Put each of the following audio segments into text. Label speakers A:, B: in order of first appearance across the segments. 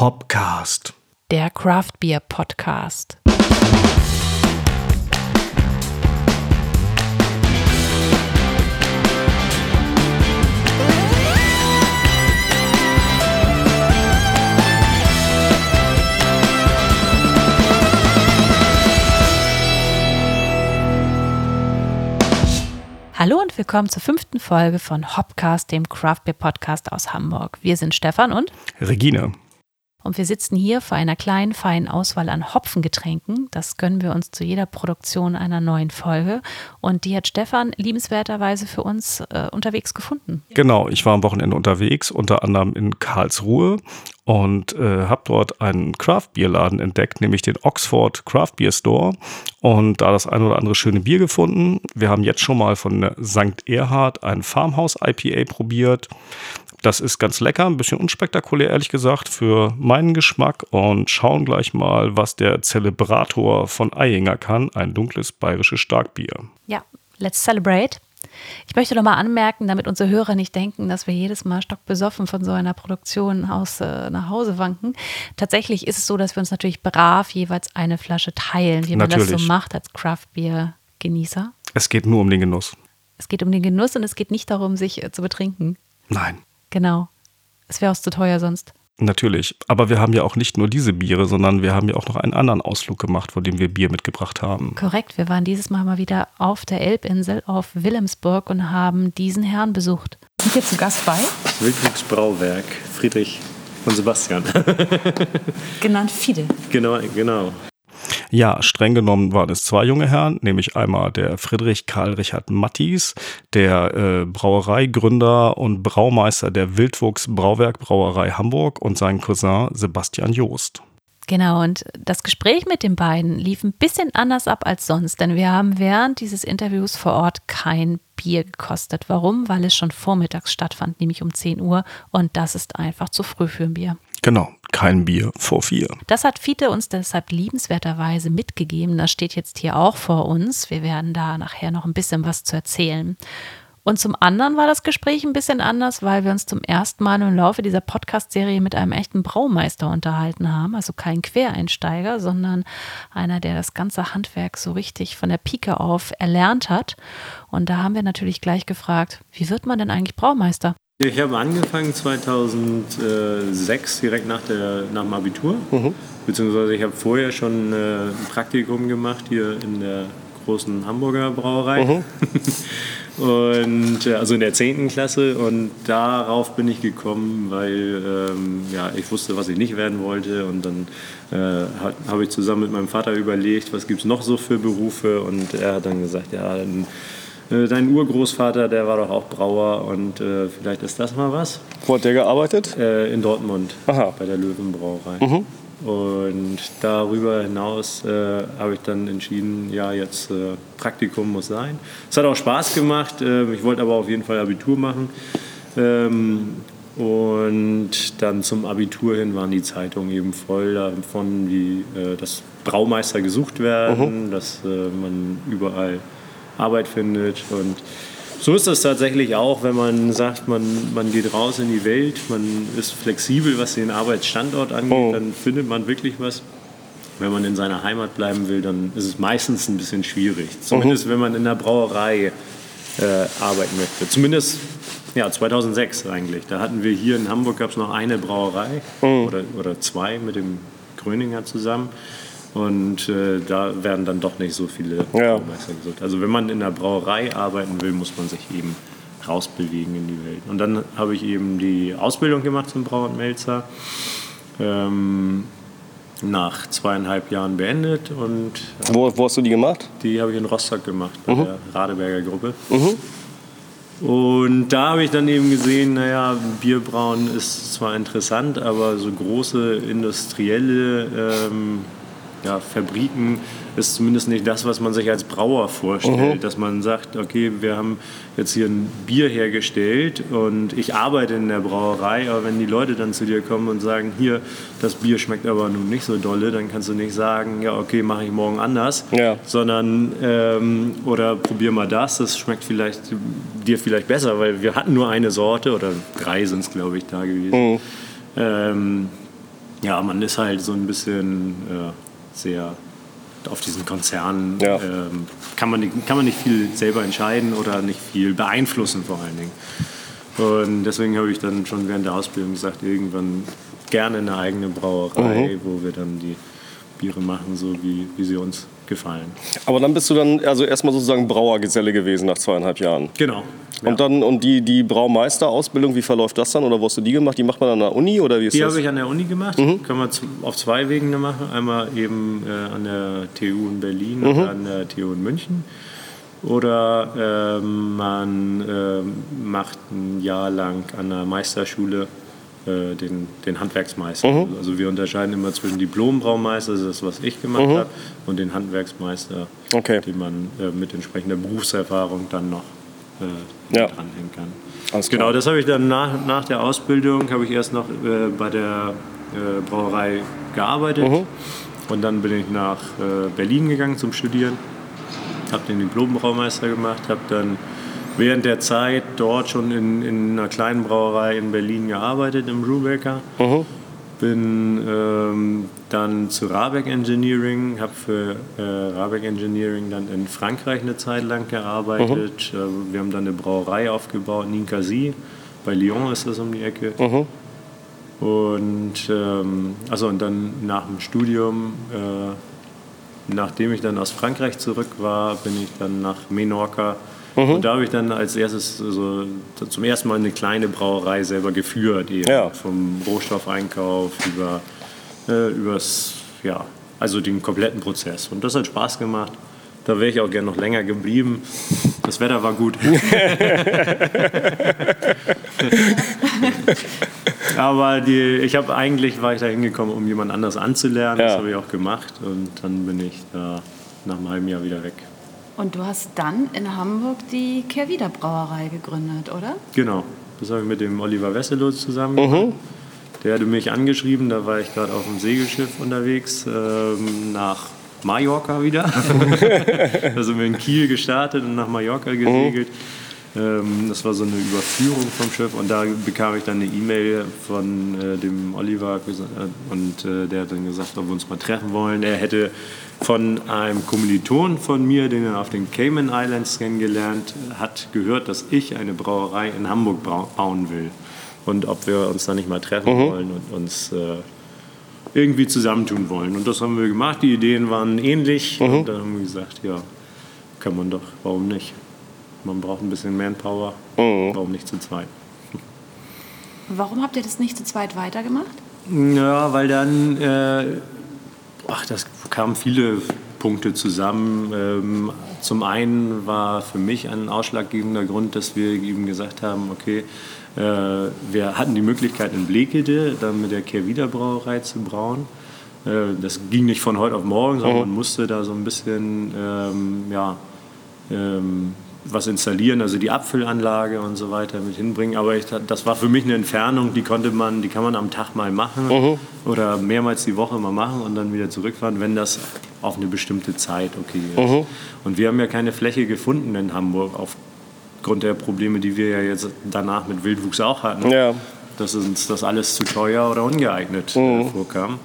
A: Hopcast.
B: Der Craft Beer Podcast. Hallo und willkommen zur fünften Folge von Hopcast, dem Craft Beer Podcast aus Hamburg. Wir sind Stefan und
A: Regine.
B: Und wir sitzen hier vor einer kleinen, feinen Auswahl an Hopfengetränken. Das gönnen wir uns zu jeder Produktion einer neuen Folge. Und die hat Stefan liebenswerterweise für uns äh, unterwegs gefunden.
A: Genau, ich war am Wochenende unterwegs, unter anderem in Karlsruhe und äh, habe dort einen Craft-Bier-Laden entdeckt, nämlich den Oxford Craft Beer Store und da das ein oder andere schöne Bier gefunden. Wir haben jetzt schon mal von St. Erhard ein Farmhouse IPA probiert. Das ist ganz lecker, ein bisschen unspektakulär, ehrlich gesagt, für meinen Geschmack. Und schauen gleich mal, was der Zelebrator von Eyinger kann. Ein dunkles bayerisches Starkbier.
B: Ja, let's celebrate. Ich möchte noch mal anmerken, damit unsere Hörer nicht denken, dass wir jedes Mal stockbesoffen von so einer Produktion aus äh, nach Hause wanken. Tatsächlich ist es so, dass wir uns natürlich brav jeweils eine Flasche teilen, wie man
A: Natürlich.
B: das so macht als Craft-Bier-Genießer.
A: Es geht nur um den Genuss.
B: Es geht um den Genuss und es geht nicht darum, sich äh, zu betrinken.
A: Nein.
B: Genau. Es wäre auch zu teuer sonst.
A: Natürlich. Aber wir haben ja auch nicht nur diese Biere, sondern wir haben ja auch noch einen anderen Ausflug gemacht, vor dem wir Bier mitgebracht haben.
B: Korrekt. Wir waren dieses Mal mal wieder auf der Elbinsel auf Wilhelmsburg und haben diesen Herrn besucht. Sind hier zu Gast bei?
C: Wildwuchs Brauwerk, Friedrich und Sebastian.
B: Genannt Fide.
C: genau, genau.
A: Ja, streng genommen waren es zwei junge Herren, nämlich einmal der Friedrich Karl Richard Mattis, der äh, Brauereigründer und Braumeister der Wildwuchs Brauwerk Brauerei Hamburg und sein Cousin Sebastian Joost.
B: Genau, und das Gespräch mit den beiden lief ein bisschen anders ab als sonst, denn wir haben während dieses Interviews vor Ort kein Bier gekostet. Warum? Weil es schon vormittags stattfand, nämlich um 10 Uhr und das ist einfach zu früh für ein Bier.
A: Genau, kein Bier vor vier.
B: Das hat Fiete uns deshalb liebenswerterweise mitgegeben. Das steht jetzt hier auch vor uns. Wir werden da nachher noch ein bisschen was zu erzählen. Und zum anderen war das Gespräch ein bisschen anders, weil wir uns zum ersten Mal im Laufe dieser Podcast-Serie mit einem echten Braumeister unterhalten haben. Also kein Quereinsteiger, sondern einer, der das ganze Handwerk so richtig von der Pike auf erlernt hat. Und da haben wir natürlich gleich gefragt, wie wird man denn eigentlich Braumeister?
C: Ich habe angefangen 2006, direkt nach, der, nach dem Abitur. Beziehungsweise ich habe vorher schon äh, ein Praktikum gemacht hier in der großen Hamburger Brauerei. und äh, also in der 10. Klasse. Und darauf bin ich gekommen, weil ähm, ja, ich wusste, was ich nicht werden wollte. Und dann äh, habe ich zusammen mit meinem Vater überlegt, was gibt es noch so für Berufe. Und er hat dann gesagt, ja, dann, dein Urgroßvater, der war doch auch Brauer und äh, vielleicht ist das mal was.
D: Wo hat der gearbeitet?
C: Äh, in Dortmund
D: Aha.
C: bei der Löwenbrauerei. Und darüber hinaus äh, habe ich dann entschieden, ja, jetzt äh, Praktikum muss sein. Es hat auch Spaß gemacht. Äh, ich wollte aber auf jeden Fall Abitur machen. Ähm, und dann zum Abitur hin waren die Zeitungen eben voll davon, wie äh, dass Braumeister gesucht werden, dass äh, man überall Arbeit findet. Und so ist das tatsächlich auch, wenn man sagt, man, man geht raus in die Welt, man ist flexibel, was den Arbeitsstandort angeht,
D: Oh.
C: dann findet man wirklich was. Wenn man in seiner Heimat bleiben will, dann ist es meistens ein bisschen schwierig. Zumindest wenn man in der Brauerei äh, arbeiten möchte. Zumindest ja, 2006 eigentlich. Da hatten wir hier in Hamburg gab es noch eine Brauerei oder, oder zwei mit dem Gröninger zusammen. Und äh, da werden dann doch nicht so viele
D: Ja.
C: Braumeister gesucht. Also wenn man in der Brauerei arbeiten will, muss man sich eben rausbewegen in die Welt. Und dann habe ich eben die Ausbildung gemacht zum Brau und Melzer. Ähm, nach zweieinhalb Jahren beendet und
D: Wo, wo hast du die gemacht?
C: die habe ich in Rostock gemacht, bei der Radeberger Gruppe. Und da habe ich dann eben gesehen, naja, Bierbrauen ist zwar interessant, aber so große industrielle ähm, ja, Fabriken ist zumindest nicht das, was man sich als Brauer vorstellt. Dass man sagt, okay, wir haben jetzt hier ein Bier hergestellt und ich arbeite in der Brauerei, aber wenn die Leute dann zu dir kommen und sagen, hier, das Bier schmeckt aber nun nicht so dolle, dann kannst du nicht sagen, ja, okay, mache ich morgen anders,
D: Ja.
C: sondern ähm, oder probier mal das, das schmeckt vielleicht dir vielleicht besser, weil wir hatten nur eine Sorte oder drei sind es, glaube ich, da gewesen. Ähm, ja, man ist halt so ein bisschen äh, sehr auf diesen Konzernen.
D: Ja.
C: Ähm, kann, man nicht, kann man nicht viel selber entscheiden oder nicht viel beeinflussen vor allen Dingen. Und deswegen habe ich dann schon während der Ausbildung gesagt, irgendwann gerne eine eigene Brauerei, wo wir dann die Biere machen, so wie, wie sie uns gefallen.
D: Aber dann bist du dann also erstmal sozusagen Brauergeselle gewesen nach zweieinhalb Jahren.
C: Genau. Ja.
D: Und dann und die, die Braumeisterausbildung, wie verläuft das dann? Oder wo hast du die gemacht? Die macht man an der Uni oder wie ist
C: Die
D: das?
C: habe ich an der Uni gemacht. Kann man auf zwei Wegen machen. Einmal eben äh, an der TU in Berlin oder an der TU in München. Oder ähm, man ähm, macht ein Jahr lang an der Meisterschule äh, den, den Handwerksmeister. Also wir unterscheiden immer zwischen Diplombraumeister, das ist das, was ich gemacht habe, und den Handwerksmeister,
D: Okay.
C: den man äh, mit entsprechender Berufserfahrung dann noch äh,
D: Ja.
C: dranhängen kann.
D: Alles klar.
C: Genau, das habe ich dann nach, nach der Ausbildung, habe ich erst noch äh, bei der äh, Brauerei gearbeitet.
D: Mhm.
C: Und dann bin ich nach Berlin gegangen zum Studieren. Habe den Diplom-Braumeister gemacht, habe dann während der Zeit dort schon in, in einer kleinen Brauerei in Berlin gearbeitet, im Brubaker.
D: Mhm.
C: Bin ähm, dann zu Rabeck Engineering, habe für äh, Rabeck Engineering dann in Frankreich eine Zeit lang gearbeitet. Äh, wir haben dann eine Brauerei aufgebaut, Ninkasi. Bei Lyon ist das um die Ecke. Und, ähm, also und dann nach dem Studium, äh, nachdem ich dann aus Frankreich zurück war, bin ich dann nach Menorca. Und da habe ich dann als erstes so, zum ersten Mal eine kleine Brauerei selber geführt. Eben.
D: Ja.
C: Vom Rohstoffeinkauf über äh, übers, ja, also den kompletten Prozess. Und das hat Spaß gemacht. Da wäre ich auch gerne noch länger geblieben. Das Wetter war gut. Aber die, ich habe eigentlich war ich da hingekommen, um jemand anders anzulernen. Das
D: Ja.
C: habe ich auch gemacht und dann bin ich da nach einem halben Jahr wieder weg.
E: Und du hast dann in Hamburg die Kehrwieder Brauerei gegründet, oder?
C: Genau. Das habe ich mit dem Oliver Wesselow zusammen gemacht. Der hatte mich angeschrieben, da war ich gerade auf dem Segelschiff unterwegs ähm, nach Mallorca wieder. da sind wir in Kiel gestartet und nach Mallorca gesegelt. Ähm, das war so eine Überführung vom Schiff und da bekam ich dann eine E-Mail von äh, dem Oliver äh, und äh, der hat dann gesagt, ob wir uns mal treffen wollen. Er hätte von einem Kommiliton von mir, den er auf den Cayman Islands kennengelernt hat, gehört, dass ich eine Brauerei in Hamburg bauen will und ob wir uns da nicht mal treffen wollen und uns äh, irgendwie zusammentun wollen. Und das haben wir gemacht. Die Ideen waren ähnlich. Und dann haben wir gesagt, ja, kann man doch, warum nicht? Man braucht ein bisschen Manpower, warum nicht zu zweit?
E: Warum habt ihr das nicht zu zweit weitergemacht?
C: Ja, weil dann, äh, ach, das kamen viele Punkte zusammen. Ähm, zum einen war für mich ein ausschlaggebender Grund, dass wir eben gesagt haben, okay, äh, wir hatten die Möglichkeit in Blekede dann mit der Kehrwieder Brauerei zu brauen. Äh, das ging nicht von heute auf morgen, sondern man musste da so ein bisschen, ähm, ja, ähm, was installieren, also die Abfüllanlage und so weiter mit hinbringen. Aber ich, das war für mich eine Entfernung, die konnte man, die kann man am Tag mal machen oder mehrmals die Woche mal machen und dann wieder zurückfahren, wenn das auf eine bestimmte Zeit okay ist. Und wir haben ja keine Fläche gefunden in Hamburg aufgrund der Probleme, die wir ja jetzt danach mit Wildwuchs auch hatten.
D: Ja.
C: Dass uns das alles zu teuer oder ungeeignet äh, vorkam.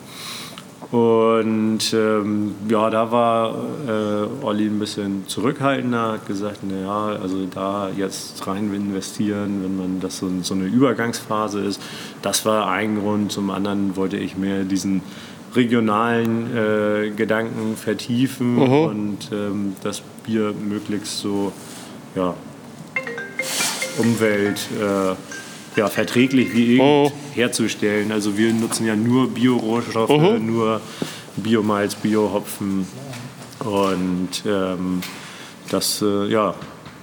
C: Und ähm, ja, da war äh, Olli ein bisschen zurückhaltender, hat gesagt, naja, also da jetzt rein investieren, wenn man das so, so eine Übergangsphase ist, das war ein Grund. Zum anderen wollte ich mehr diesen regionalen äh, Gedanken vertiefen und ähm, das Bier möglichst so ja, Umwelt äh, ja, verträglich wie irgend herzustellen. Also wir nutzen ja nur Bio-Rohstoffe, nur Biomalz, Biohopfen und ähm, das äh, ja,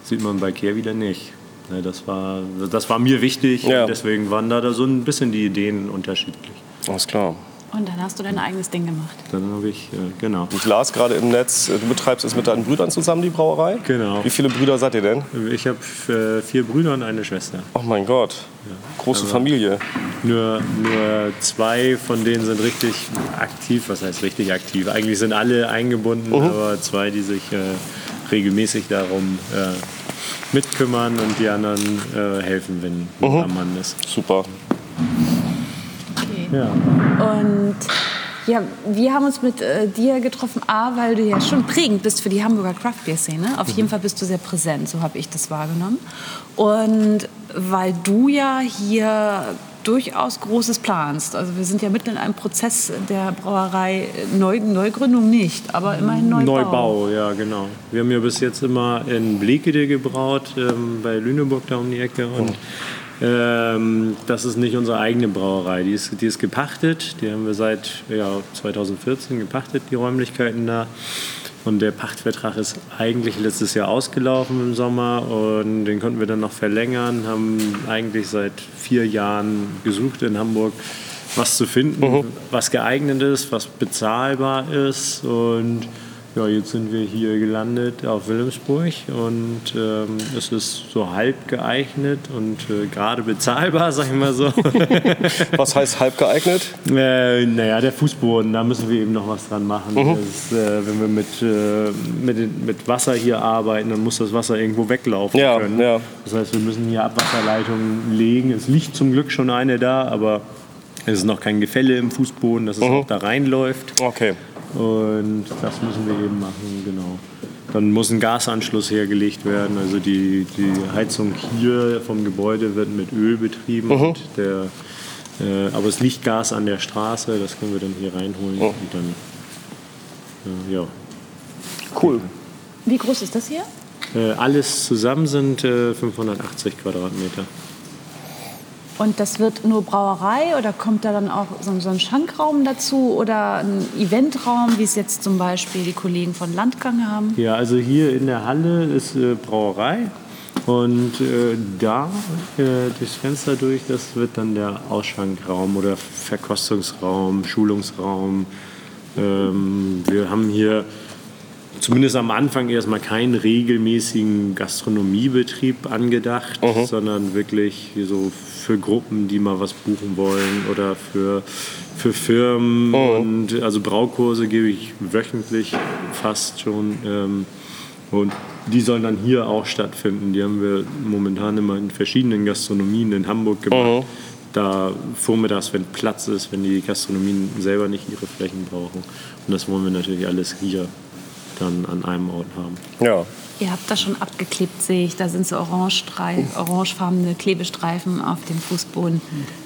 C: sieht man bei Kehr wieder nicht. Ne, das, war, das war mir wichtig
D: Ja.
C: und deswegen waren da, da so ein bisschen die Ideen unterschiedlich.
D: Alles klar.
E: Und dann hast du dein eigenes Ding gemacht.
C: Dann habe ich, äh, genau.
D: Ich las gerade im Netz, äh, du betreibst es mit deinen Brüdern zusammen, die Brauerei.
C: Genau.
D: Wie viele Brüder seid ihr denn?
C: Ich habe äh, vier Brüder und eine Schwester.
D: Oh mein Gott. Große Familie.
C: Nur, nur zwei von denen sind richtig aktiv. Was heißt richtig aktiv? Eigentlich sind alle eingebunden, aber zwei, die sich äh, regelmäßig darum äh, mitkümmern und die anderen äh, helfen, wenn ein Mann ist.
D: Super.
C: Ja.
E: Und ja, wir haben uns mit äh, dir getroffen, A, weil du ja schon prägend bist für die Hamburger Craft Beer Szene. Auf jeden Fall bist du sehr präsent, so habe ich das wahrgenommen. Und weil du ja hier durchaus Großes planst. Also wir sind ja mitten in einem Prozess der Brauerei, Neu, Neugründung nicht, aber immerhin Neubau.
C: Neubau, ja genau. Wir haben ja bis jetzt immer in Blekede gebraut, ähm, bei Lüneburg da um die Ecke. Und ähm, das ist nicht unsere eigene Brauerei, die ist, die ist gepachtet. Die haben wir seit ja, 2014 gepachtet, die Räumlichkeiten da. Und der Pachtvertrag ist eigentlich letztes Jahr ausgelaufen im Sommer und den konnten wir dann noch verlängern. Haben eigentlich seit vier Jahren gesucht in Hamburg, was zu finden, was geeignet ist, was bezahlbar ist. Und ja, jetzt sind wir hier gelandet auf Wilhelmsburg und ähm, es ist so halb geeignet und äh, gerade bezahlbar, sag ich mal so.
D: Was heißt halb geeignet?
C: Äh, naja, der Fußboden, da müssen wir eben noch was dran machen. Das ist, äh, wenn wir mit, äh, mit, mit Wasser hier arbeiten, dann muss das Wasser irgendwo weglaufen
D: Ja,
C: können.
D: ja.
C: Das heißt, wir müssen hier Abwasserleitungen legen. Es liegt zum Glück schon eine da, aber es ist noch kein Gefälle im Fußboden, dass es auch da reinläuft.
D: Okay.
C: Und das müssen wir eben machen, genau. Dann muss ein Gasanschluss hergelegt werden. Also die, die Heizung hier vom Gebäude wird mit Öl betrieben. Und der, äh, aber es liegt Gas an der Straße, das können wir dann hier reinholen. Und dann, äh, ja.
D: Cool.
E: Wie groß ist das hier?
C: Äh, alles zusammen sind äh, 580 Quadratmeter.
E: Und das wird nur Brauerei oder kommt da dann auch so, so ein Schankraum dazu oder ein Eventraum, wie es jetzt zum Beispiel die Kollegen von Landgang haben?
C: Ja, also hier in der Halle ist äh, Brauerei und äh, da äh, durchs Fenster durch, das wird dann der Ausschankraum oder Verkostungsraum, Schulungsraum. Ähm, wir haben hier zumindest am Anfang erstmal keinen regelmäßigen Gastronomiebetrieb angedacht, sondern wirklich so für Gruppen, die mal was buchen wollen oder für, für Firmen. Und also Braukurse gebe ich wöchentlich fast schon. Ähm, und die sollen dann hier auch stattfinden. Die haben wir momentan immer in verschiedenen Gastronomien in Hamburg gemacht. Da vormittags, wenn Platz ist, wenn die Gastronomien selber nicht ihre Flächen brauchen. Und das wollen wir natürlich alles hier dann an einem Ort haben.
D: Ja.
E: Ihr habt das schon abgeklebt, sehe ich. Da sind so orange orangefarbene Klebestreifen auf dem Fußboden.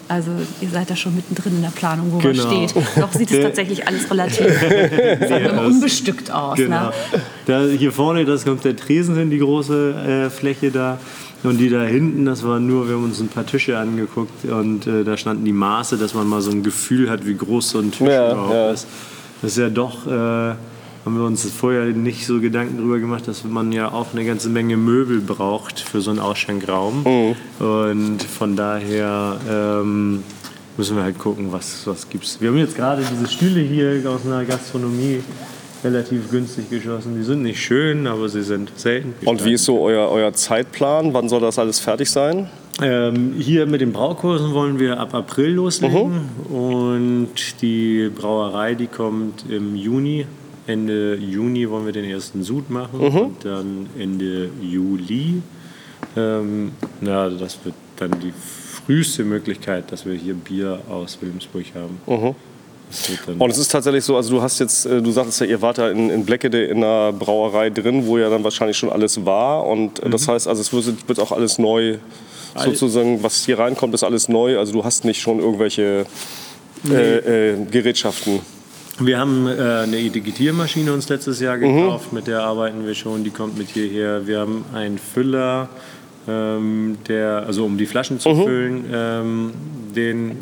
E: Also ihr seid da schon mittendrin in der Planung, wo
C: Genau.
E: man steht. Doch sieht es tatsächlich alles relativ unbestückt aus.
C: Genau.
E: Ne?
C: Da, hier vorne, das kommt der Tresen hin, die große äh, Fläche da. Und die da hinten, das war nur, wir haben uns ein paar Tische angeguckt und äh, da standen die Maße, dass man mal so ein Gefühl hat, wie groß so ein Tisch
D: Ja,
C: überhaupt
D: ja.
C: ist. Das ist ja doch, äh, haben wir uns vorher nicht so Gedanken drüber gemacht, dass man ja auch eine ganze Menge Möbel braucht für so einen Ausschankraum. Und von daher ähm, müssen wir halt gucken, was, was gibt's. Wir haben jetzt gerade diese Stühle hier aus einer Gastronomie relativ günstig geschossen. Die sind nicht schön, aber sie sind selten.
D: Und wie ist so euer, euer Zeitplan? Wann soll das alles fertig sein?
C: Ähm, hier mit den Braukursen wollen wir ab April loslegen und die Brauerei, die kommt im Juni. Ende Juni wollen wir den ersten Sud machen und dann Ende Juli. Ähm, na, das wird dann die früheste Möglichkeit, dass wir hier Bier aus Wilhelmsburg haben. Dann
D: Und es ist tatsächlich so, also du hast jetzt, äh, du sagtest ja, ihr wart da in, in Bleckede in einer Brauerei drin, wo ja dann wahrscheinlich schon alles war. Und äh, das heißt, also es wird, wird auch alles neu, sozusagen, was hier reinkommt, ist alles neu. Also du hast nicht schon irgendwelche äh, äh, Gerätschaften.
C: Wir haben äh, eine Etiketiermaschine uns letztes Jahr gekauft, mit der arbeiten wir schon, die kommt mit hierher. Wir haben einen Füller, ähm, der, also um die Flaschen zu füllen, ähm, den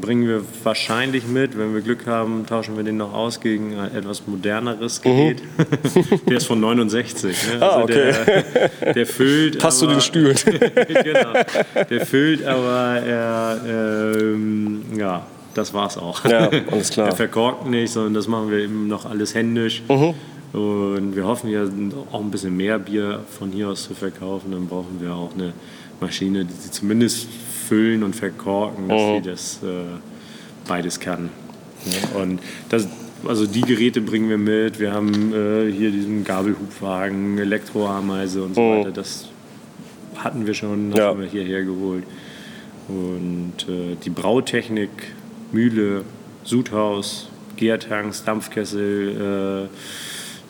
C: bringen wir wahrscheinlich mit. Wenn wir Glück haben, tauschen wir den noch aus gegen ein etwas moderneres Gerät. der ist von 69. Ne?
D: Ah, okay.
C: der, der füllt.
D: Passt zu den Stühlen.
C: genau. Der füllt, aber er, ähm, ja, das war's auch.
D: Ja, alles klar.
C: Er verkorkt nicht, sondern das machen wir eben noch alles händisch.
D: Mhm.
C: Und wir hoffen ja auch ein bisschen mehr Bier von hier aus zu verkaufen. Dann brauchen wir auch eine Maschine, die sie zumindest füllen und verkorken, dass
D: Mhm.
C: sie das äh, beides kann. Ja, und das, also die Geräte bringen wir mit. Wir haben äh, hier diesen Gabelhubwagen, Elektroameise und so weiter. Das hatten wir schon, das
D: Ja.
C: haben wir hierher geholt. Und äh, die Brautechnik Mühle, Sudhaus, Gärtanks, Dampfkessel, äh,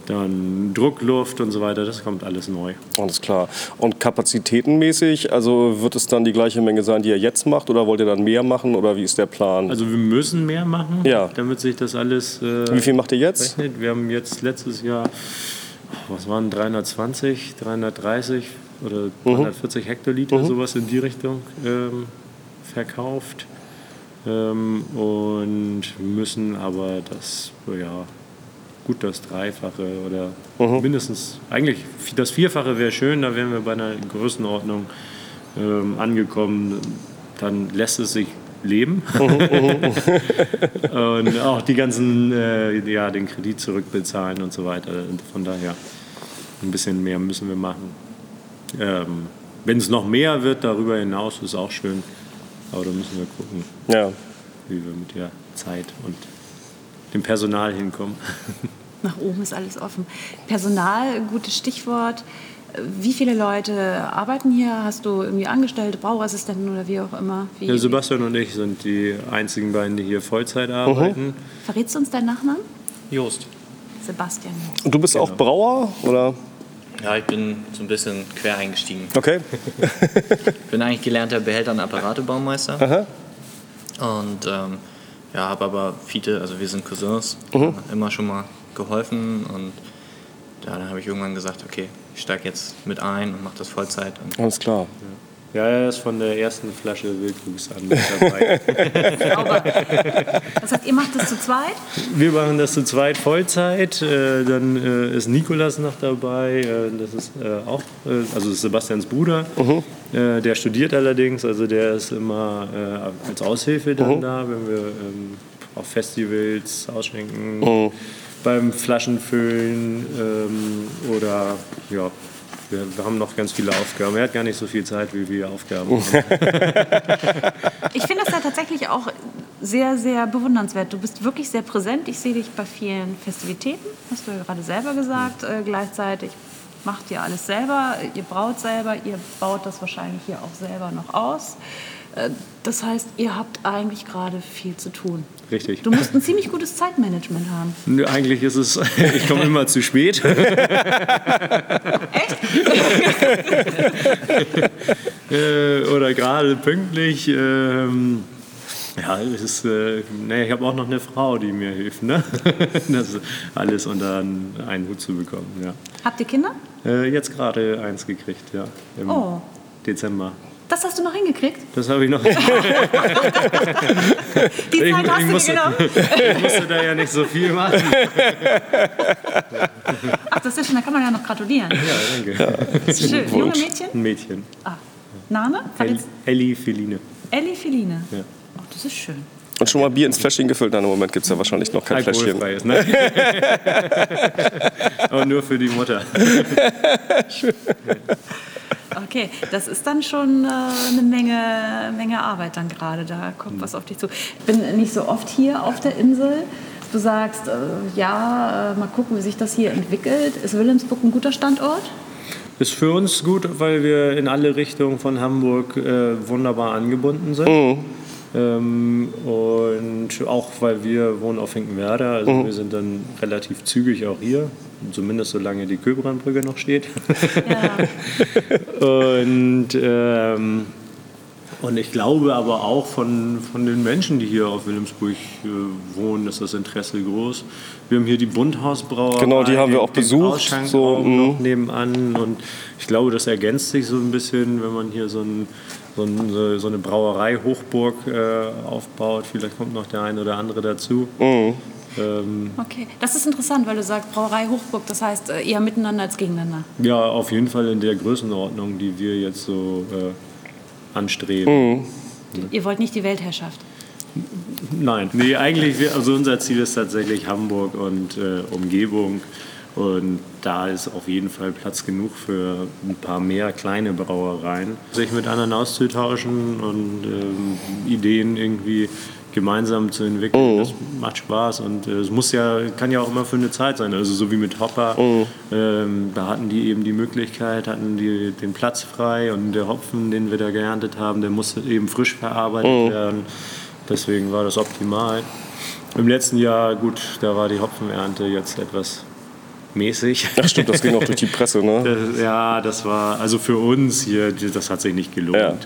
C: dann Druckluft und so weiter, das kommt alles neu.
A: Alles klar. Und kapazitätenmäßig, also wird es dann die gleiche Menge sein, die ihr jetzt macht oder wollt ihr dann mehr machen oder wie ist der Plan?
C: Also wir müssen mehr machen,
A: Ja.
C: damit sich das alles äh,
A: wie viel macht ihr jetzt?
C: rechnet. Wir haben jetzt letztes Jahr, was waren 320, 330 oder 340 Hektoliter, sowas in die Richtung ähm, verkauft. Ähm, und müssen aber das, ja, gut das Dreifache oder mindestens, eigentlich das Vierfache wäre schön, da wären wir bei einer Größenordnung ähm, angekommen. Dann lässt es sich leben. und auch die ganzen, äh, ja, den Kredit zurückbezahlen und so weiter. Und von daher ein bisschen mehr müssen wir machen. Ähm, Wenn es noch mehr wird darüber hinaus, ist auch schön. Aber da müssen wir gucken,
A: Ja.
C: wie wir mit der Zeit und dem Personal hinkommen.
B: Nach oben ist alles offen. Personal, gutes Stichwort. Wie viele Leute arbeiten hier? Hast du irgendwie Angestellte, Brauassistenten oder wie auch immer? Wie,
C: Ja, Sebastian und ich sind die einzigen beiden, die hier Vollzeit arbeiten.
B: Verrätst du uns deinen Nachnamen?
F: Jost.
B: Sebastian.
A: Und du bist auch Brauer oder?
F: Ja, ich bin so ein bisschen quer eingestiegen.
A: Okay.
F: Ich bin eigentlich gelernter Behälter- und Apparatebaumeister.
A: Aha.
F: Und ähm, ja, habe aber viele, also wir sind Cousins,
A: Mhm.
F: immer schon mal geholfen. Und ja, dann habe ich irgendwann gesagt, okay, ich steige jetzt mit ein und mache das Vollzeit. Und
A: Alles klar.
C: Ja, er ist von der ersten Flasche Wildwuchs an mit dabei.
B: Sauber. Das heißt, ihr macht das zu zweit?
C: Wir machen das zu zweit Vollzeit. Äh, dann äh, ist Nikolas noch dabei. Äh, das ist auch, also ist Sebastians Bruder. Äh, der studiert allerdings, also der ist immer als Aushilfe dann da, wenn wir ähm, auf Festivals ausschenken, beim Flaschenfüllen ähm, oder ja. Wir, wir haben noch ganz viele Aufgaben. Er hat gar nicht so viel Zeit, wie wir Aufgaben haben.
B: Ich finde das ja tatsächlich auch sehr, sehr bewundernswert. Du bist wirklich sehr präsent. Ich sehe dich bei vielen Festivitäten, hast du ja gerade selber gesagt. Äh, gleichzeitig macht ihr alles selber, ihr braut selber, ihr baut das wahrscheinlich hier auch selber noch aus. Äh, das heißt, ihr habt eigentlich gerade viel zu tun.
C: Richtig.
B: Du musst ein ziemlich gutes Zeitmanagement haben.
C: Nö, Eigentlich ist es, ich komme immer zu spät. äh, oder gerade pünktlich. Ähm, ja, ist, äh, nee, ich habe auch noch eine Frau, die mir hilft, ne? das alles unter einen Hut zu bekommen. Ja.
B: Habt ihr Kinder?
C: Äh, jetzt gerade eins gekriegt, ja, im
B: Oh.
C: Dezember.
B: Das hast du noch hingekriegt?
C: Das habe ich noch.
B: Die
C: Ich-
B: Zeit hast
C: ich
B: du
C: musste-
B: dir genommen?
C: ich musste da ja nicht so viel machen.
B: Ach, das ist schön, da kann man ja noch gratulieren.
C: Ja, danke.
B: Schön. Junge Mädchen?
C: Ein Mädchen.
B: Ah. Name?
C: El Ellie Feline.
B: Ellie Feline.
C: Ja.
B: Oh, das ist schön.
A: Und schon mal Bier ins Fläschchen gefüllt? Nein, im Moment gibt es ja wahrscheinlich noch kein Fläschchen.
C: Ne? Aber nur für die Mutter.
B: Okay, das ist dann schon äh, eine Menge, Menge Arbeit dann gerade. Da kommt was auf dich zu. Ich bin nicht so oft hier auf der Insel. Du sagst, äh, ja, äh, mal gucken, wie sich das hier entwickelt. Ist Wilhelmsburg ein guter Standort?
C: Ist für uns gut, weil wir in alle Richtungen von Hamburg äh, wunderbar angebunden sind. Ähm, und auch weil wir wohnen auf Finkenwerder, also wir sind dann relativ zügig auch hier, zumindest solange die Köbrandbrücke noch steht.
B: Ja.
C: Und, ähm, und ich glaube aber auch von, von den Menschen, die hier auf Wilhelmsburg äh, wohnen, ist das Interesse groß. Wir haben hier die Bunthausbrauerei.
A: Genau, die haben wir auch besucht, so,
C: auch
A: mhm.
C: noch nebenan. Und ich glaube, das ergänzt sich so ein bisschen, wenn man hier so, ein, so, ein, so- eine Brauerei-Hochburg äh, aufbaut. Vielleicht kommt noch der eine oder andere dazu.
A: Mhm.
C: Ähm,
B: Okay, das ist interessant, weil du sagst Brauerei Hochburg, das heißt äh, eher miteinander als gegeneinander.
C: ja, auf jeden Fall in der Größenordnung, die wir jetzt so äh, anstreben.
B: Ihr wollt nicht die Weltherrschaft.
C: Nein, nee, eigentlich, also unser Ziel ist tatsächlich Hamburg und äh, Umgebung. Und da ist auf jeden Fall Platz genug für ein paar mehr kleine Brauereien. Sich mit anderen auszutauschen und ähm, Ideen irgendwie gemeinsam zu entwickeln, das macht Spaß. Und äh, es muss ja, kann ja auch immer für eine Zeit sein. Also so wie mit Hopper, ähm, da hatten die eben die Möglichkeit, hatten die den Platz frei und der Hopfen, den wir da geerntet haben, der musste eben frisch verarbeitet werden. Deswegen war das optimal. Im letzten Jahr, gut, da war die Hopfenernte jetzt etwas mäßig.
D: Ach stimmt, das ging auch durch die Presse, ne?
C: Das, ja, das war, also für uns hier, das hat sich nicht gelohnt.
D: Ja.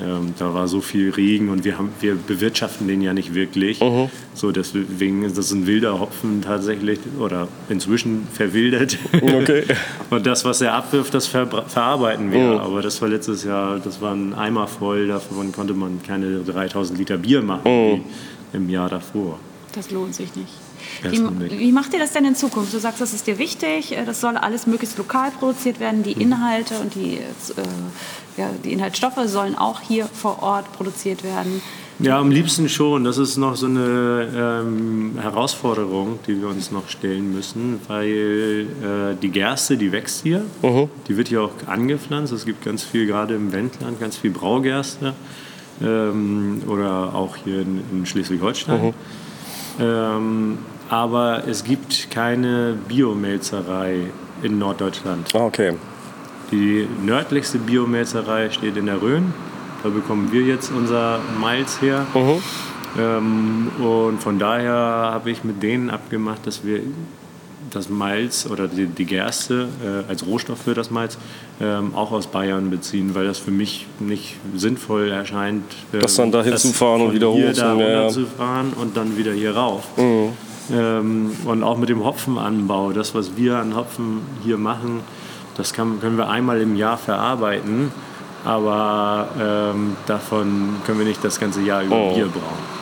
C: Ähm, da war so viel Regen und wir, haben, wir bewirtschaften den ja nicht wirklich.
D: Mhm.
C: So, deswegen ist das ein wilder Hopfen tatsächlich oder inzwischen verwildert.
D: Okay.
C: und das, was er abwirft, das ver verarbeiten wir.
D: Mhm.
C: Aber das war letztes Jahr, das war ein Eimer voll, davon konnte man keine 3000 Liter Bier machen
D: Mhm.
C: wie im Jahr davor.
E: Das lohnt sich nicht. Wie, wie macht ihr das denn in Zukunft? Du sagst, das ist dir wichtig, äh, das soll alles möglichst lokal produziert werden,
C: Mhm.
E: die Inhalte und die, äh, ja, die Inhaltsstoffe sollen auch hier vor Ort produziert werden.
C: Ja, am liebsten schon. Das ist noch so eine ähm, Herausforderung, die wir uns noch stellen müssen, weil äh, die Gerste, die wächst hier, die wird hier auch angepflanzt. Es gibt ganz viel, gerade im Wendland, ganz viel Braugerste ähm, oder auch hier in, in Schleswig-Holstein. Ähm, aber es gibt keine Biomelzerei in Norddeutschland.
D: Ah, okay.
C: Die nördlichste Biomelzerei steht in der Rhön. Da bekommen wir jetzt unser Malz her. Ähm, und von daher habe ich mit denen abgemacht, dass wir das Malz oder die, die Gerste äh, als Rohstoff für das Malz ähm, auch aus Bayern beziehen, weil das für mich nicht sinnvoll erscheint. äh,
D: Das dann dahin zu fahren und wieder hoch,
C: da
D: ja,
C: zu fahren und dann wieder hier rauf. Ähm, und auch mit dem Hopfenanbau, das, was wir an Hopfen hier machen, das kann, können wir einmal im Jahr verarbeiten, aber ähm, davon können wir nicht das ganze Jahr über
D: Oh.
C: Bier brauen.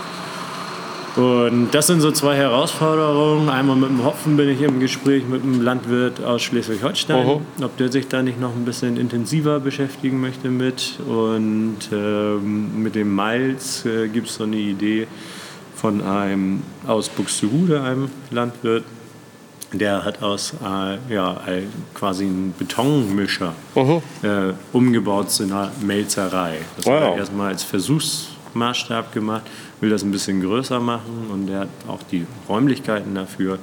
C: Und das sind so zwei Herausforderungen. Einmal mit dem Hopfen bin ich im Gespräch mit einem Landwirt aus Schleswig-Holstein, ob der sich da nicht noch ein bisschen intensiver beschäftigen möchte mit. Und ähm, mit dem Malz äh, gibt es so eine Idee von einem aus Buxtehude, einem Landwirt. Der hat aus äh, ja, quasi einen Betonmischer äh, umgebaut zu einer Melzerei. Das hat er
D: Wow.
C: erstmal als Versuchsmaßstab gemacht, will das ein bisschen größer machen und der hat auch die Räumlichkeiten dafür.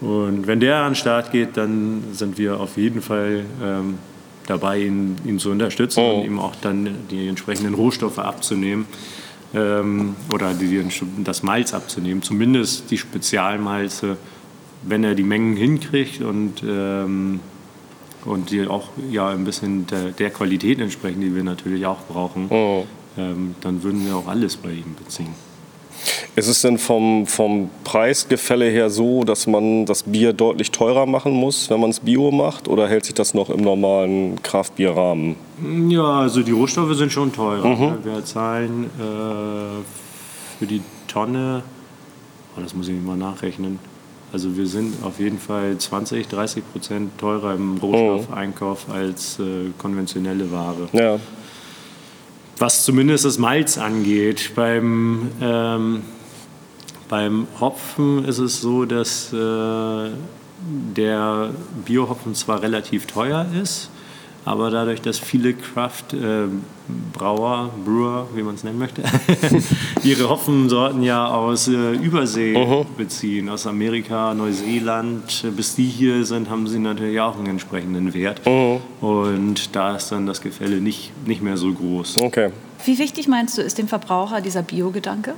C: Und wenn der an den Start geht, dann sind wir auf jeden Fall ähm, dabei, ihn, ihn zu unterstützen
D: Oh.
C: und ihm auch dann die entsprechenden Rohstoffe abzunehmen ähm, oder die, das Malz abzunehmen, zumindest die Spezialmalze, wenn er die Mengen hinkriegt und, ähm, und die auch ja, ein bisschen der, der Qualität entsprechen, die wir natürlich auch brauchen,
D: Oh.
C: ähm, dann würden wir auch alles bei ihm beziehen.
D: Ist es denn vom, vom Preisgefälle her so, dass man das Bier deutlich teurer machen muss, wenn man es Bio macht? Oder hält sich das noch im normalen Kraftbierrahmen?
C: Ja, also die Rohstoffe sind schon teurer. ne? Wir zahlen äh, für die Tonne, oh, das muss ich mal nachrechnen. Also wir sind auf jeden Fall 20, 30 Prozent teurer im Rohstoffeinkauf als äh, konventionelle Ware.
D: Ja.
C: Was zumindest das Malz angeht. Beim, ähm, beim Hopfen ist es so, dass äh, der Biohopfen zwar relativ teuer ist, aber dadurch, dass viele Craft-Brauer, Brewer, wie man es nennen möchte, ihre Hopfensorten ja aus äh, Übersee beziehen, aus Amerika, Neuseeland, bis die hier sind, haben sie natürlich auch einen entsprechenden Wert. Und da ist dann das Gefälle nicht, nicht mehr so groß.
D: Okay.
E: Wie wichtig meinst du, ist dem Verbraucher dieser Bio-Gedanke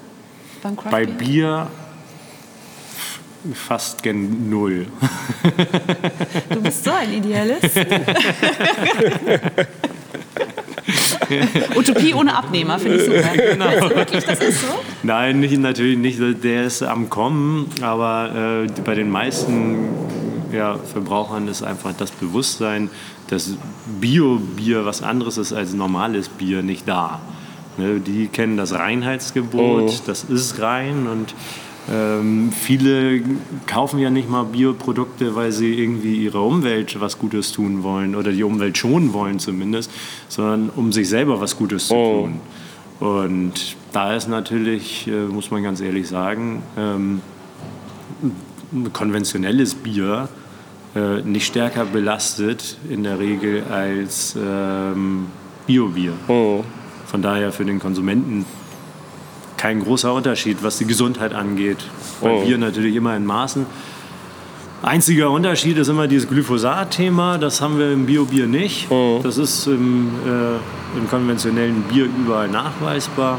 E: beim Craft
C: Bei? Bier fast gen Null.
E: Du bist so ein Idealist. Utopie ohne Abnehmer, finde ich super.
C: Genau.
E: Also wirklich, das ist so?
C: Nein, nicht, natürlich nicht. Der ist am Kommen, aber äh, bei den meisten ja, Verbrauchern ist einfach das Bewusstsein, dass Bio-Bier was anderes ist als normales Bier, nicht da. Ne, die kennen das Reinheitsgebot, das ist rein und ähm, viele kaufen ja nicht mal Bioprodukte, weil sie irgendwie ihrer Umwelt was Gutes tun wollen oder die Umwelt schonen wollen zumindest, sondern um sich selber was Gutes zu tun. Und da ist natürlich, äh, muss man ganz ehrlich sagen, ähm, konventionelles Bier äh, nicht stärker belastet in der Regel als ähm, Biobier. Von daher für den Konsumenten kein großer Unterschied, was die Gesundheit angeht. Bei
D: Oh.
C: Bier natürlich immer in Maßen. Einziger Unterschied ist immer dieses Glyphosat-Thema. Das haben wir im Biobier nicht. Das ist im, äh, im konventionellen Bier überall nachweisbar.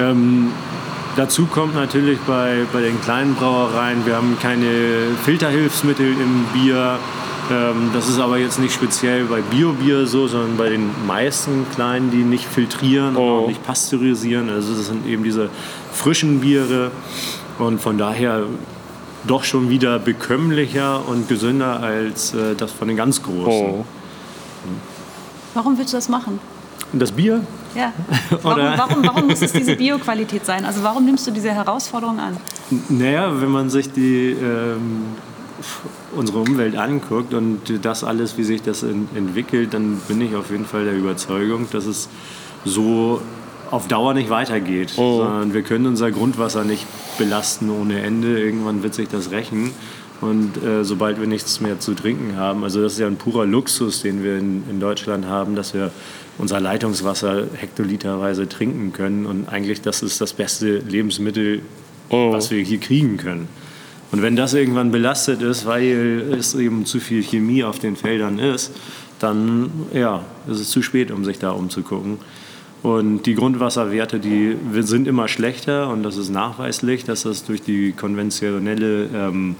C: Ähm, dazu kommt natürlich bei, bei den kleinen Brauereien, wir haben keine Filterhilfsmittel im Bier. Ähm, das ist aber jetzt nicht speziell bei Bio-Bier so, sondern bei den meisten kleinen, die nicht filtrieren und
D: Oh.
C: auch nicht pasteurisieren. Also das sind eben diese frischen Biere und von daher doch schon wieder bekömmlicher und gesünder als äh, das von den ganz großen.
D: Oh.
E: Warum willst du das machen?
C: Und das Bier
E: Ja. Warum,
C: Oder-
E: warum, warum muss es diese Bioqualität sein? Also warum nimmst du diese Herausforderung an?
C: Naja, wenn man sich die, ähm, unsere Umwelt anguckt und das alles, wie sich das en entwickelt, dann bin ich auf jeden Fall der Überzeugung, dass es so auf Dauer nicht weitergeht. Sondern wir können unser Grundwasser nicht belasten ohne Ende. Irgendwann wird sich das rächen. Und äh, sobald wir nichts mehr zu trinken haben, also das ist ja ein purer Luxus, den wir in, in Deutschland haben, dass wir unser Leitungswasser hektoliterweise trinken können. Und eigentlich das ist das beste Lebensmittel, was wir hier kriegen können. Und wenn das irgendwann belastet ist, weil es eben zu viel Chemie auf den Feldern ist, dann ja, ist es zu spät, um sich da umzugucken. Und die Grundwasserwerte, die sind immer schlechter und das ist nachweislich, dass das durch die konventionelle ähm,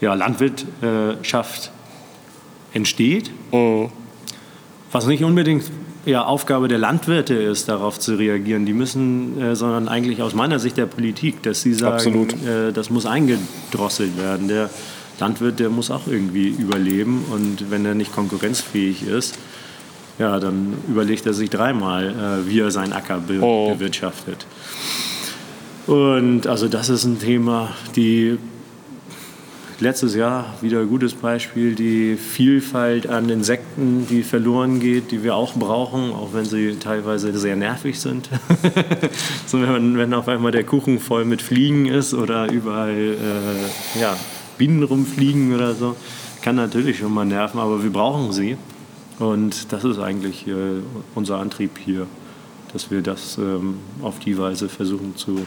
C: ja, Landwirtschaft entsteht. Was nicht unbedingt ja, Aufgabe der Landwirte ist, darauf zu reagieren. Die müssen, äh, sondern eigentlich aus meiner Sicht der Politik, dass sie sagen, äh, das muss eingedrosselt werden. Der Landwirt, der muss auch irgendwie überleben und wenn er nicht konkurrenzfähig ist, ja, dann überlegt er sich dreimal, äh, wie er seinen Acker be
D: Oh.
C: bewirtschaftet. Und also das ist ein Thema, die letztes Jahr wieder ein gutes Beispiel, die Vielfalt an Insekten, die verloren geht, die wir auch brauchen, auch wenn sie teilweise sehr nervig sind. so, wenn, wenn auf einmal der Kuchen voll mit Fliegen ist oder überall äh, ja, Bienen rumfliegen oder so, kann natürlich schon mal nerven, aber wir brauchen sie. Und das ist eigentlich äh, unser Antrieb hier, dass wir das ähm, auf die Weise versuchen zu,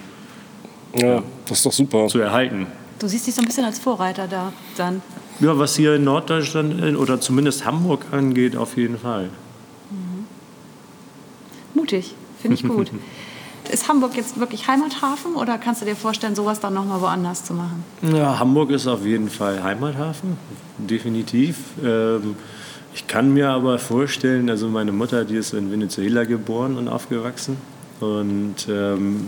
D: Ja, das ist doch super.
C: zu erhalten.
E: Du siehst dich so ein bisschen als Vorreiter da dann.
C: Ja, was hier in Norddeutschland äh, oder zumindest Hamburg angeht, auf jeden Fall.
E: Mutig, finde ich gut. Ist Hamburg jetzt wirklich Heimathafen oder kannst du dir vorstellen, sowas dann nochmal woanders zu machen?
C: Ja, Hamburg ist auf jeden Fall Heimathafen, definitiv. Ähm, ich kann mir aber vorstellen, also meine Mutter, die ist in Venezuela geboren und aufgewachsen. Und ähm,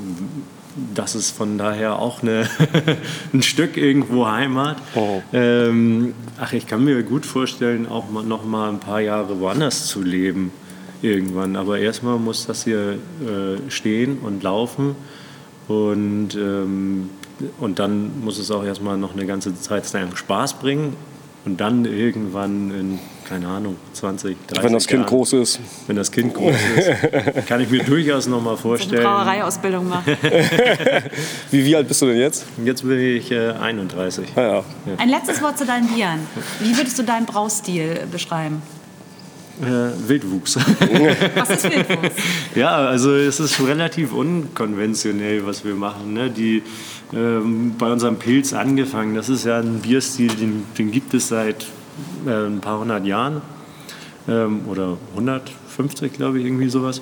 C: das ist von daher auch eine ein Stück irgendwo Heimat.
D: Oh.
C: Ähm, ach, ich kann mir gut vorstellen, auch mal, noch mal ein paar Jahre woanders zu leben irgendwann. Aber erstmal muss das hier äh, stehen und laufen. Und, ähm, und dann muss es auch erstmal noch eine ganze Zeit lang Spaß bringen. Und dann irgendwann in, keine Ahnung, 20, 30
D: Wenn das Kind
C: Jahren,
D: groß ist.
C: wenn das Kind groß ist, kann ich mir durchaus noch mal
E: So eine
C: vorstellen.
E: Brauereiausbildung machen.
D: Wie, wie alt bist du denn jetzt?
C: Jetzt bin ich äh, 31.
D: Ah, ja.
E: Ein letztes Wort zu deinen Bieren. Wie würdest du deinen Braustil beschreiben?
C: Äh, Wildwuchs.
E: Was ist Wildwuchs?
C: Ja, also es ist relativ unkonventionell, was wir machen. Ne? Die, ähm, bei unserem Pilz angefangen, das ist ja ein Bierstil, den, den gibt es seit äh, ein paar hundert Jahren. Ähm, oder 150, glaube ich, irgendwie sowas.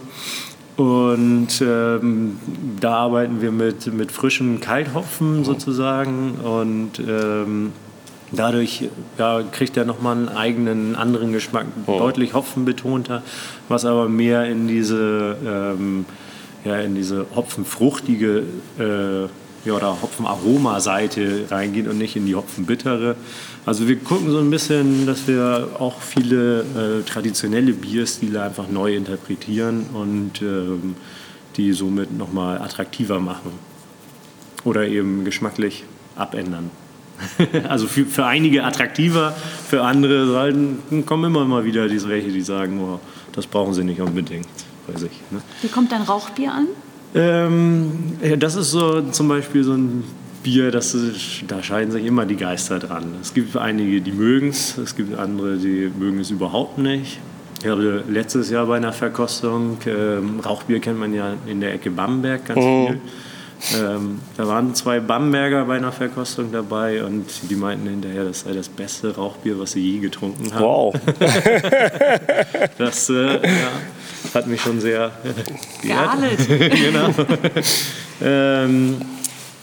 C: Und ähm, da arbeiten wir mit, mit frischem Kalthopfen sozusagen und ähm, dadurch ja, kriegt er nochmal einen eigenen, anderen Geschmack, deutlich hopfenbetonter, was aber mehr in diese, ähm, ja, in diese hopfenfruchtige äh, ja, oder Hopfenaroma-Seite reingeht und nicht in die Hopfenbittere. Also wir gucken so ein bisschen, dass wir auch viele äh, traditionelle Bierstile einfach neu interpretieren und ähm, die somit nochmal attraktiver machen oder eben geschmacklich abändern. also für, für einige attraktiver, für andere sollten, kommen immer mal wieder diese welche, die sagen, oh, das brauchen sie nicht unbedingt, weiß ich. Ne?
E: Wie kommt dein Rauchbier an?
C: Ähm, ja, das ist so zum Beispiel so ein Bier, das ist, da scheiden sich immer die Geister dran. Es gibt einige, die mögen es, es gibt andere, die mögen es überhaupt nicht. Ich hatte letztes Jahr bei einer Verkostung, ähm, Rauchbier kennt man ja in der Ecke Bamberg ganz viel. Ähm, da waren zwei Bamberger bei einer Verkostung dabei und die meinten hinterher, das sei das beste Rauchbier, was sie je getrunken haben.
D: Wow.
C: Das äh, ja, hat mich schon sehr äh, geehrt. Genau. Ähm,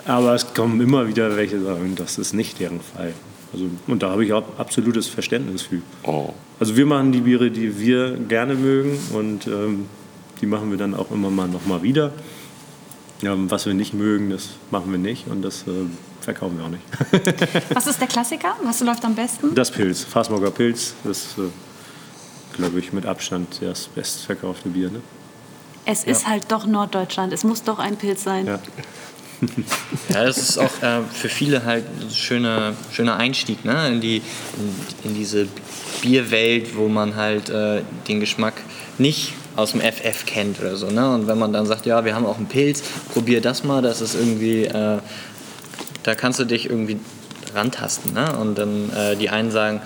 C: aber es kommen immer wieder welche, die sagen, das ist nicht deren Fall. Also, und da habe ich auch absolutes Verständnis für.
D: Oh.
C: Also wir machen die Biere, die wir gerne mögen und ähm, die machen wir dann auch immer mal nochmal wieder. Ähm, was wir nicht mögen, das machen wir nicht und das äh, verkaufen wir auch nicht.
E: Was ist der Klassiker? Was läuft am besten?
C: Das Pilz, Fassburger Pilz, das äh, glaube ich, mit Abstand das bestverkaufte Bier. Ne?
E: Es ist halt doch Norddeutschland. Es muss doch ein Pilz sein.
C: Ja.
F: Ja, das ist auch äh, für viele halt ein schöner, schöner Einstieg ne? in, die, in, in diese Bierwelt, wo man halt äh, den Geschmack nicht aus dem FF kennt oder so. Ne? Und wenn man dann sagt, ja, wir haben auch einen Pilz, probier das mal, das ist irgendwie, äh, da kannst du dich irgendwie rantasten. Ne? Und dann äh, die einen sagen,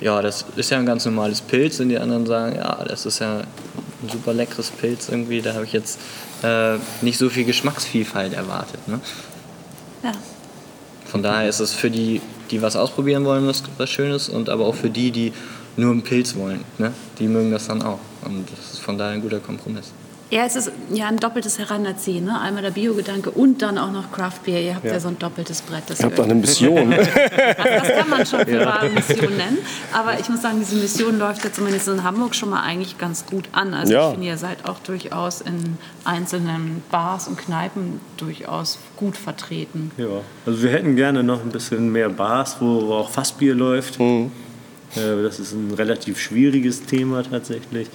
F: ja, das ist ja ein ganz normales Pilz und die anderen sagen, ja, das ist ja ein super leckeres Pilz irgendwie, da habe ich jetzt äh, nicht so viel Geschmacksvielfalt erwartet. Ne?
E: Ja.
F: Von daher ist es für die, die was ausprobieren wollen, was, was Schönes und aber auch für die, die nur einen Pilz wollen. Ne? Die mögen das dann auch. Und das ist von daher ein guter Kompromiss.
E: Ja, es ist ja ein doppeltes Heranerziehen. Ne? Einmal der Biogedanke und dann auch noch Craft Beer. Ihr habt ja, so ein doppeltes Brett. Das
D: Ihr habt doch eine Mission.
E: Also das kann man schon für wahre Mission nennen. Aber ich muss sagen, diese Mission läuft ja zumindest in Hamburg schon mal eigentlich ganz gut an. Also
D: Ja.
E: ich finde, ihr seid auch durchaus in einzelnen Bars und Kneipen durchaus gut vertreten.
C: Ja, also wir hätten gerne noch ein bisschen mehr Bars, wo auch Fassbier läuft. Äh, Das ist ein relativ schwieriges Thema tatsächlich,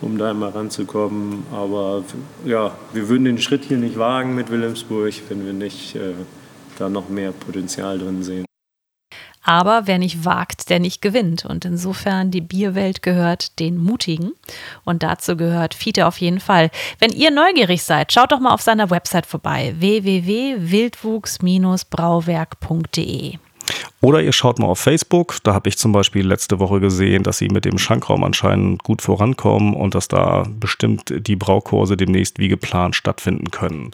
C: um da mal ranzukommen. Aber ja, wir würden den Schritt hier nicht wagen mit Wilhelmsburg, wenn wir nicht äh, da noch mehr Potenzial drin sehen.
B: Aber wer nicht wagt, der nicht gewinnt. Und insofern, die Bierwelt gehört den Mutigen. Und dazu gehört Fiete auf jeden Fall. Wenn ihr neugierig seid, schaut doch mal auf seiner Website vorbei. www.wildwuchs-brauwerk.de.
A: Oder ihr schaut mal auf Facebook. Da habe ich zum Beispiel letzte Woche gesehen, dass sie mit dem Schankraum anscheinend gut vorankommen und dass da bestimmt die Braukurse demnächst wie geplant stattfinden können.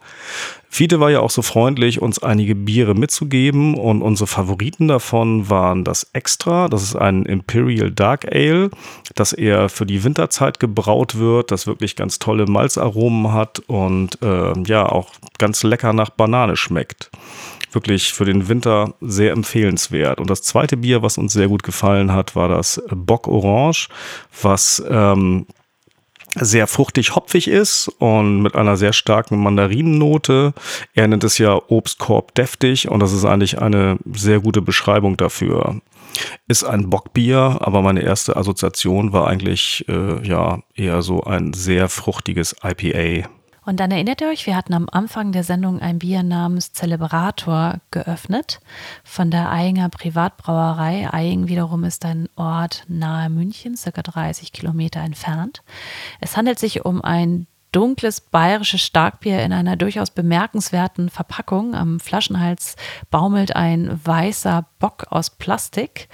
A: Fiete war ja auch so freundlich, uns einige Biere mitzugeben und unsere Favoriten davon waren das Extra. Das ist ein Imperial Dark Ale, das eher für die Winterzeit gebraut wird, das wirklich ganz tolle Malzaromen hat und äh, ja auch ganz lecker nach Banane schmeckt wirklich für den Winter sehr empfehlenswert. Und das zweite Bier, was uns sehr gut gefallen hat, war das Bock Orange, was ähm, sehr fruchtig hopfig ist und mit einer sehr starken Mandarinennote. Er nennt es ja Obstkorb deftig und das ist eigentlich eine sehr gute Beschreibung dafür. Ist ein Bockbier, aber meine erste Assoziation war eigentlich äh, ja eher so ein sehr fruchtiges IPA.
B: Und dann erinnert ihr euch, wir hatten am Anfang der Sendung ein Bier namens Celebrator geöffnet von der Einger Privatbrauerei. Eigen wiederum ist ein Ort nahe München, circa 30 Kilometer entfernt. Es handelt sich um ein dunkles bayerisches Starkbier in einer durchaus bemerkenswerten Verpackung. Am Flaschenhals baumelt ein weißer Bock aus Plastik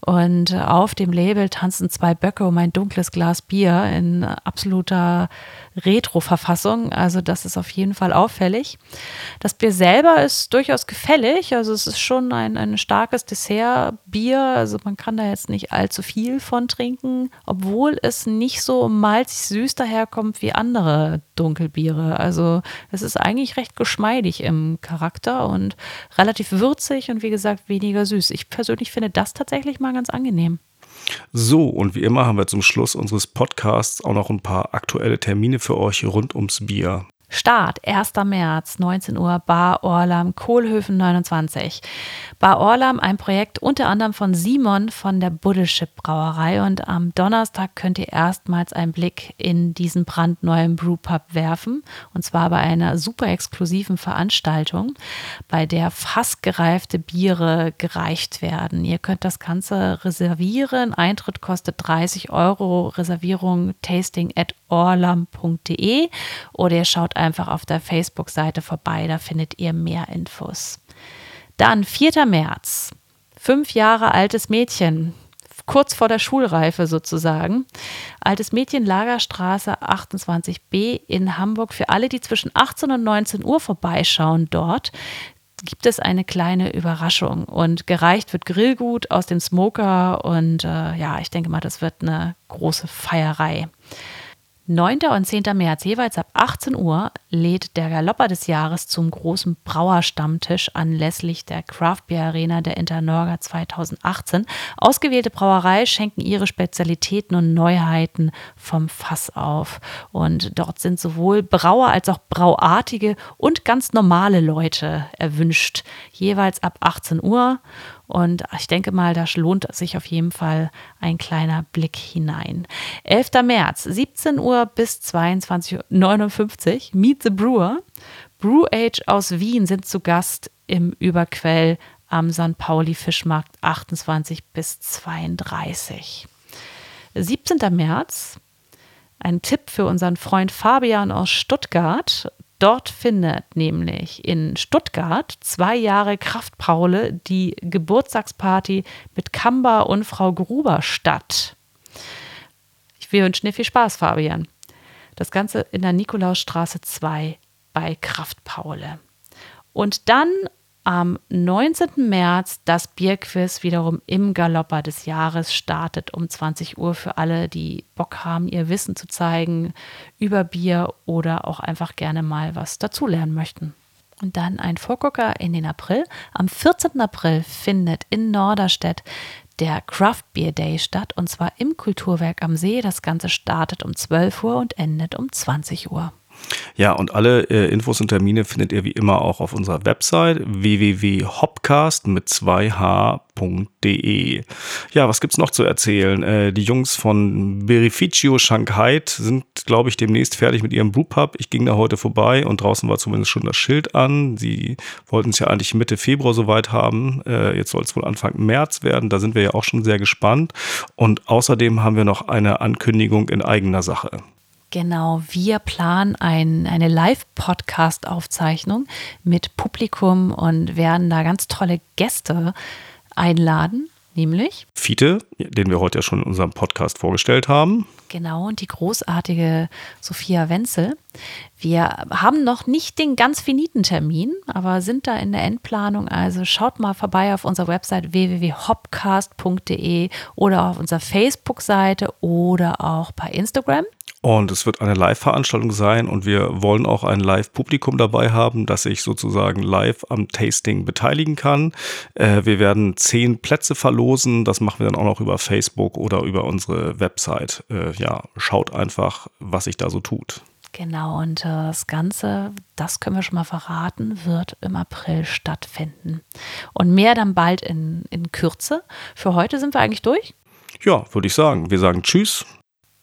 B: und auf dem Label tanzen zwei Böcke um ein dunkles Glas Bier in absoluter Retro-Verfassung. Also das ist auf jeden Fall auffällig. Das Bier selber ist durchaus gefällig. Also es ist schon ein, ein starkes Dessertbier. Also man kann da jetzt nicht allzu viel von trinken, obwohl es nicht so malzig süß daherkommt wie andere Dunkelbiere. Also es ist eigentlich recht geschmeidig im Charakter und relativ würzig und wie gesagt weniger süß. Ich persönlich finde das tatsächlich mal ganz angenehm.
A: So, und wie immer haben wir zum Schluss unseres Podcasts auch noch ein paar aktuelle Termine für euch rund ums Bier.
B: Start 1. März, 19 Uhr, Bar Orlam, Kohlhöfen 29. Bar Orlam, ein Projekt unter anderem von Simon von der Buddelship Brauerei. Und am Donnerstag könnt ihr erstmals einen Blick in diesen brandneuen Brewpub werfen. Und zwar bei einer super exklusiven Veranstaltung, bei der fast gereifte Biere gereicht werden. Ihr könnt das Ganze reservieren. Eintritt kostet 30 Euro. Reservierung tasting at orlam.de oder ihr schaut einfach auf der Facebook-Seite vorbei, da findet ihr mehr Infos. Dann 4. März, fünf Jahre altes Mädchen, kurz vor der Schulreife sozusagen. Altes Mädchen Lagerstraße 28b in Hamburg. Für alle, die zwischen 18 und 19 Uhr vorbeischauen dort, gibt es eine kleine Überraschung und gereicht wird Grillgut aus dem Smoker und äh, ja, ich denke mal, das wird eine große Feierei. 9. und 10. März jeweils ab 18 Uhr lädt der Galopper des Jahres zum großen Brauerstammtisch anlässlich der Craft Beer Arena der Internorga 2018. Ausgewählte Brauerei schenken ihre Spezialitäten und Neuheiten vom Fass auf. Und dort sind sowohl Brauer als auch Brauartige und ganz normale Leute erwünscht. Jeweils ab 18 Uhr. Und ich denke mal, da lohnt sich auf jeden Fall ein kleiner Blick hinein. 11. März, 17 Uhr bis 22.59 Uhr, Meet the Brewer. Brew Age aus Wien sind zu Gast im Überquell am St. Pauli Fischmarkt 28 bis 32. 17. März, ein Tipp für unseren Freund Fabian aus Stuttgart. Dort findet nämlich in Stuttgart zwei Jahre Kraftpaule die Geburtstagsparty mit Kamba und Frau Gruber statt. Ich wünsche dir viel Spaß, Fabian. Das Ganze in der Nikolausstraße 2 bei Kraftpaule. Und dann am 19. März das Bierquiz wiederum im Galopper des Jahres startet um 20 Uhr für alle, die Bock haben, ihr Wissen zu zeigen über Bier oder auch einfach gerne mal was dazulernen möchten. Und dann ein Vorgucker in den April. Am 14. April findet in Norderstedt der Craft Beer Day statt und zwar im Kulturwerk am See. Das Ganze startet um 12 Uhr und endet um 20 Uhr.
A: Ja, und alle äh, Infos und Termine findet ihr wie immer auch auf unserer Website www.hopcast mit 2h.de. Ja, was gibt's noch zu erzählen? Äh, die Jungs von Berificio Shanghai sind, glaube ich, demnächst fertig mit ihrem Brewpub. Ich ging da heute vorbei und draußen war zumindest schon das Schild an. Sie wollten es ja eigentlich Mitte Februar soweit haben. Äh, jetzt soll es wohl Anfang März werden. Da sind wir ja auch schon sehr gespannt. Und außerdem haben wir noch eine Ankündigung in eigener Sache.
B: Genau, wir planen ein, eine Live-Podcast-Aufzeichnung mit Publikum und werden da ganz tolle Gäste einladen, nämlich
A: Fiete, den wir heute ja schon in unserem Podcast vorgestellt haben.
B: Genau, und die großartige Sophia Wenzel. Wir haben noch nicht den ganz finiten Termin, aber sind da in der Endplanung. Also schaut mal vorbei auf unserer Website www.hopcast.de oder auf unserer Facebook-Seite oder auch bei Instagram.
A: Und es wird eine Live-Veranstaltung sein und wir wollen auch ein Live-Publikum dabei haben, das sich sozusagen live am Tasting beteiligen kann. Äh, wir werden zehn Plätze verlosen. Das machen wir dann auch noch über Facebook oder über unsere Website. Äh, ja, schaut einfach, was sich da so tut.
B: Genau, und äh, das Ganze, das können wir schon mal verraten, wird im April stattfinden. Und mehr dann bald in, in Kürze. Für heute sind wir eigentlich durch.
A: Ja, würde ich sagen. Wir sagen Tschüss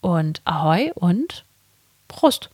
B: und Ahoi und Prost.